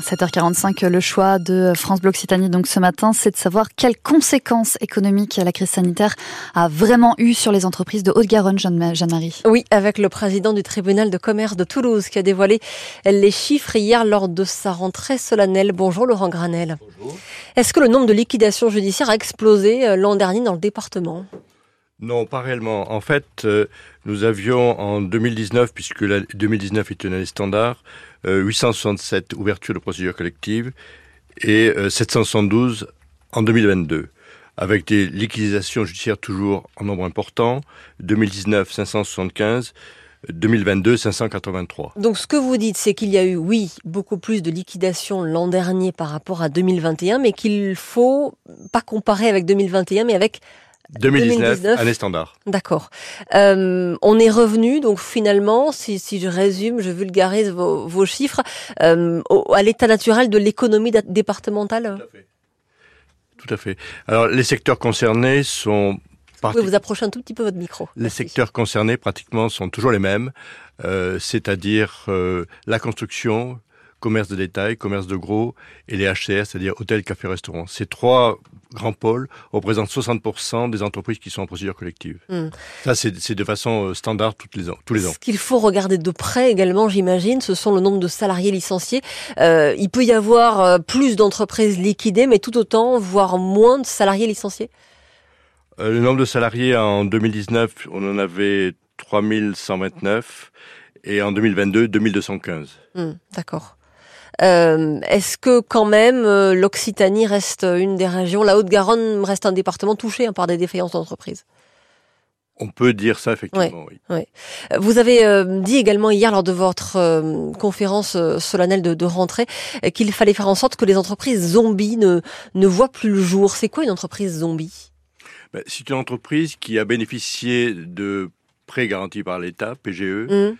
7h45, le choix de France Bleu Occitanie donc ce matin, c'est de savoir quelles conséquences économiques la crise sanitaire a vraiment eu sur les entreprises de Haute-Garonne, Jeanne-Marie. Oui, avec le président du tribunal de commerce de Toulouse qui a dévoilé les chiffres hier lors de sa rentrée solennelle. Bonjour Laurent Granel. Bonjour. Est-ce que le nombre de liquidations judiciaires a explosé euh, l'an dernier dans le département? Non, pas réellement. En fait, euh, nous avions en 2019, puisque la 2019 est une année standard, 867 euh, ouvertures de procédures collectives et 772 euh, en 2022, avec des liquidations judiciaires toujours en nombre important. 2019, 575. 2022, 583. Donc ce que vous dites, c'est qu'il y a eu, oui, beaucoup plus de liquidations l'an dernier par rapport à 2021, mais qu'il faut pas comparer avec 2021, mais avec 2019, année standard. D'accord. Euh, on est revenu, donc finalement, si, si, je résume, je vulgarise vos, vos chiffres, euh, à l'état naturel de l'économie départementale Tout à fait. Tout à fait. Alors, les secteurs concernés sont... Vous pouvez vous approcher un tout petit peu votre micro. Les secteurs concernés, pratiquement, sont toujours les mêmes, euh, c'est-à-dire euh, la construction, commerce de détail, commerce de gros, et les HCR, c'est-à-dire hôtels, cafés, restaurants. Ces trois grands pôles représentent 60% des entreprises qui sont en procédure collective. Hmm. Ça, c'est de façon euh, standard toutes les ans, tous les ans. Ce qu'il faut regarder de près également, j'imagine, ce sont le nombre de salariés licenciés. Euh, il peut y avoir euh, plus d'entreprises liquidées, mais tout autant, voire moins de salariés licenciés? Euh, Le nombre de salariés en 2019, on en avait 3129 et en 2022, 2215. Hmm, d'accord. Euh, est-ce que quand même euh, l'Occitanie reste une des régions, la Haute-Garonne reste un département touché hein, par des défaillances d'entreprise on peut dire ça effectivement, oui. Vous avez euh, dit également hier lors de votre conférence solennelle de, rentrée qu'il fallait faire en sorte que les entreprises zombies ne, ne voient plus le jour. C'est quoi une entreprise zombie? Ben, C'est une entreprise qui a bénéficié de prêts garantis par l'État, PGE, mmh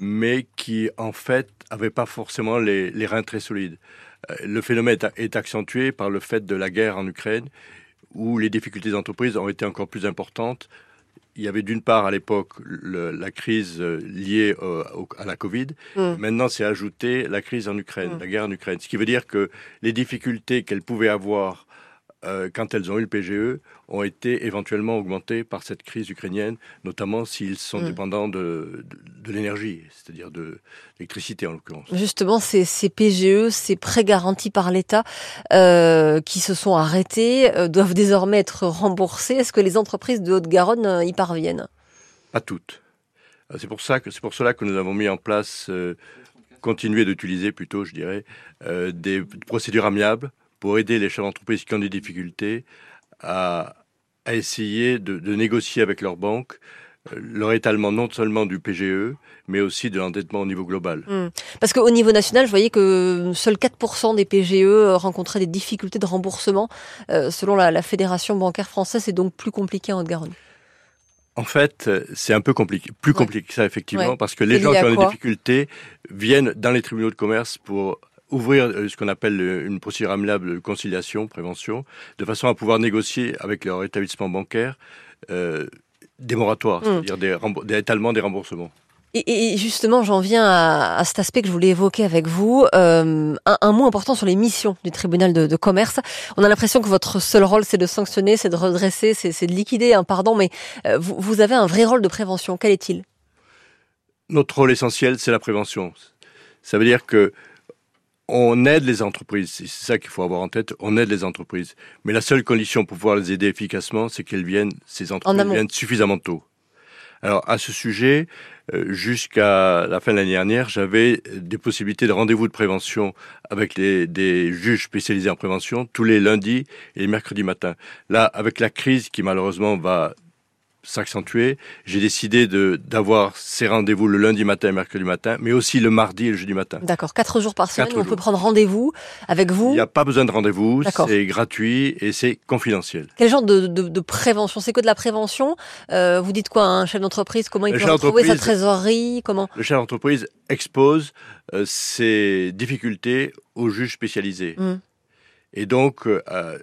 mais qui en fait n'avait pas forcément les, les, reins très solides. Euh, le phénomène est accentué par le fait de la guerre en Ukraine, où les difficultés d'entreprise ont été encore plus importantes. Il y avait d'une part à l'époque la crise euh, liée à la Covid. Mmh. Maintenant, c'est ajouté la crise en Ukraine, mmh. la guerre en Ukraine. Ce qui veut dire que les difficultés qu'elles pouvaient avoir euh, quand elles ont eu le PGE, ont été éventuellement augmentées par cette crise ukrainienne, notamment s'ils sont mm. dépendants de, de, l'énergie, c'est-à-dire de l'électricité en l'occurrence. Justement, ces, ces, PGE, ces prêts garantis par l'État euh, qui se sont arrêtés, euh, doivent désormais être remboursés. Est-ce que les entreprises de Haute-Garonne y parviennent? Pas toutes. C'est pour ça que c'est pour cela que nous avons mis en place, continuer d'utiliser plutôt, je dirais, des procédures amiables pour aider les chefs d'entreprise qui ont des difficultés à, à essayer de, de, négocier avec leur banque euh, leur étalement non seulement du PGE, mais aussi de l'endettement au niveau global. Hmm. Parce qu'au niveau national, je voyais que seuls 4% des PGE rencontraient des difficultés de remboursement. Euh, selon la, la, Fédération bancaire française, c'est donc plus compliqué en Haute-Garonne. En fait, c'est un peu compliqué, plus compliqué que ça effectivement, parce que les gens qui ont des difficultés viennent dans les tribunaux de commerce pour ouvrir euh, ce qu'on appelle euh, une procédure amiable de conciliation, prévention, de façon à pouvoir négocier avec leur établissement bancaire euh, des moratoires, hmm. c'est-à-dire des, des étalements des remboursements. Et, justement, j'en viens à, cet aspect que je voulais évoquer avec vous. Euh, un, mot important sur les missions du tribunal de, commerce. On a l'impression que votre seul rôle, c'est de sanctionner, c'est de redresser, c'est de liquider, un pardon, mais vous, vous avez un vrai rôle de prévention. Quel est-il? Notre rôle essentiel, c'est la prévention. Ça veut dire que on aide les entreprises, c'est ça qu'il faut avoir en tête, on aide les entreprises. Mais la seule condition pour pouvoir les aider efficacement, c'est qu'elles viennent, ces entreprises viennent suffisamment tôt. Alors à ce sujet, euh, jusqu'à la fin de l'année dernière, j'avais des possibilités de rendez-vous de prévention avec les, des juges spécialisés en prévention tous les lundis et les mercredis matins. Là, avec la crise qui malheureusement va s'accentuer, j'ai décidé de d'avoir ces rendez-vous le lundi matin et mercredi matin, mais aussi le mardi et le jeudi matin. D'accord, quatre jours par semaine, on peut prendre rendez-vous avec vous. Il n'y a pas besoin de rendez-vous, c'est gratuit et c'est confidentiel. Quel genre de, de, de prévention? C'est que de la prévention? Euh, Vous dites quoi Un chef d'entreprise? Comment il peut retrouver sa trésorerie? Comment? Le chef d'entreprise expose euh, ses difficultés aux juges spécialisés. Mmh. Et donc, euh,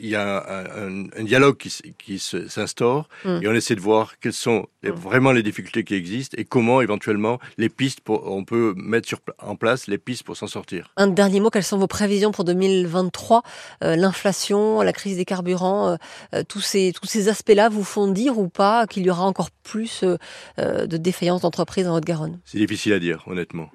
il y a un, un, un dialogue qui, qui s'instaure mm. et on essaie de voir quelles sont mm. vraiment les difficultés qui existent et comment éventuellement les pistes, pour, on peut mettre sur, en place les pistes pour s'en sortir. Un dernier mot, quelles sont vos prévisions pour 2023 euh, L'inflation, la crise des carburants, euh, euh, tous ces, tous ces aspects-là vous font dire ou pas qu'il y aura encore plus de défaillances d'entreprises en Haute-Garonne? C'est difficile à dire, honnêtement.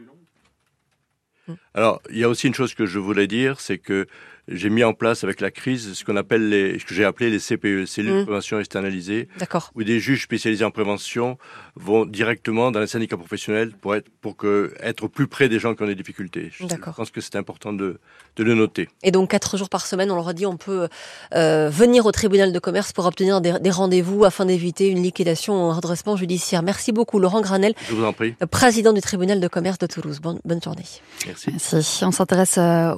Mm. Alors, il y a aussi une chose que je voulais dire, c'est que j'ai mis en place avec la crise ce qu'on appelle les, ce que j'ai appelé les CPE, cellules de mmh. prévention externalisées, où des juges spécialisés en prévention vont directement dans les syndicats professionnels pour être, pour que, être plus près des gens qui ont des difficultés. Je pense que c'est important de, de le noter. Et donc quatre jours par semaine, on leur a dit, on peut euh, venir au tribunal de commerce pour obtenir des, des rendez-vous afin d'éviter une liquidation ou un redressement judiciaire. Merci beaucoup, Laurent Granel. Je vous en prie. Président du tribunal de commerce de Toulouse. Bonne, bonne journée. Merci. Merci. On s'intéresse euh,